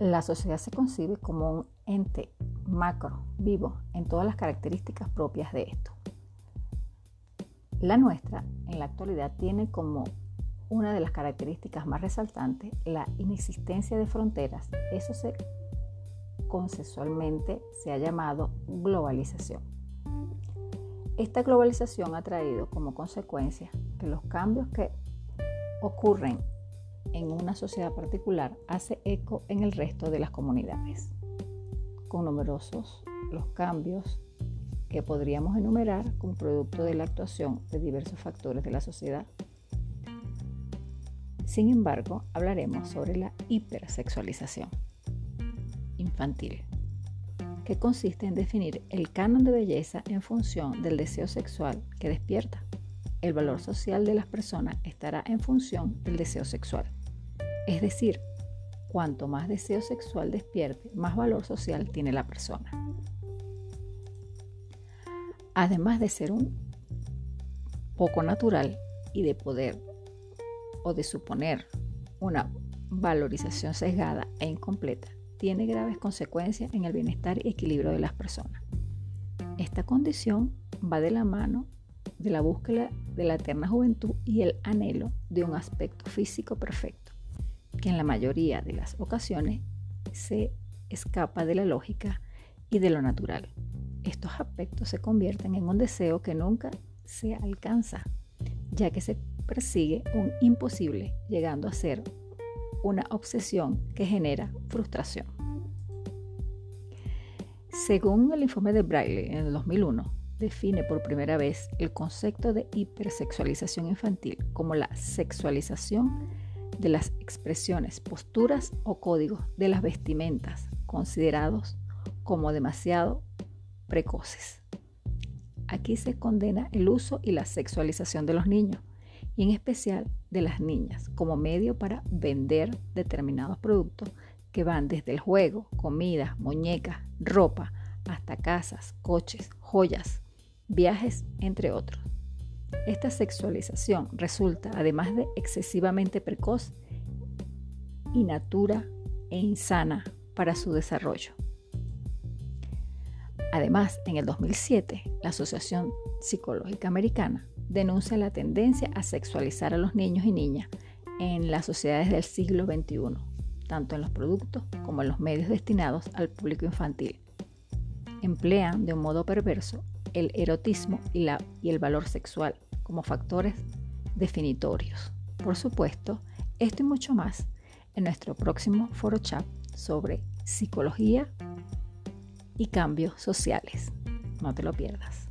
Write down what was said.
La sociedad se concibe como un ente macro, vivo, en todas las características propias de esto. La nuestra, en la actualidad, tiene como una de las características más resaltantes la inexistencia de fronteras. Eso se consensualmente se ha llamado globalización. Esta globalización ha traído como consecuencia que los cambios que ocurren en una sociedad particular hace eco en el resto de las comunidades, con numerosos los cambios que podríamos enumerar como producto de la actuación de diversos factores de la sociedad. Sin embargo, hablaremos sobre la hipersexualización infantil, que consiste en definir el canon de belleza en función del deseo sexual que despierta. El valor social de las personas estará en función del deseo sexual. Es decir, cuanto más deseo sexual despierte, más valor social tiene la persona. Además de ser un poco natural y de poder o de suponer una valorización sesgada e incompleta, tiene graves consecuencias en el bienestar y equilibrio de las personas. Esta condición va de la mano de la búsqueda de la eterna juventud y el anhelo de un aspecto físico perfecto que en la mayoría de las ocasiones se escapa de la lógica y de lo natural. Estos aspectos se convierten en un deseo que nunca se alcanza, ya que se persigue un imposible, llegando a ser una obsesión que genera frustración. Según el informe de Braille en el 2001, define por primera vez el concepto de hipersexualización infantil como la sexualización de las expresiones, posturas o códigos de las vestimentas considerados como demasiado precoces. Aquí se condena el uso y la sexualización de los niños y en especial de las niñas como medio para vender determinados productos que van desde el juego, comida, muñecas, ropa, hasta casas, coches, joyas, viajes, entre otros. Esta sexualización resulta, además de excesivamente precoz, inatura e insana para su desarrollo. Además, en el 2007, la Asociación Psicológica Americana denuncia la tendencia a sexualizar a los niños y niñas en las sociedades del siglo XXI, tanto en los productos como en los medios destinados al público infantil. Emplean de un modo perverso el erotismo y, la, y el valor sexual como factores definitorios. Por supuesto, esto y mucho más en nuestro próximo foro chat sobre psicología y cambios sociales. No te lo pierdas.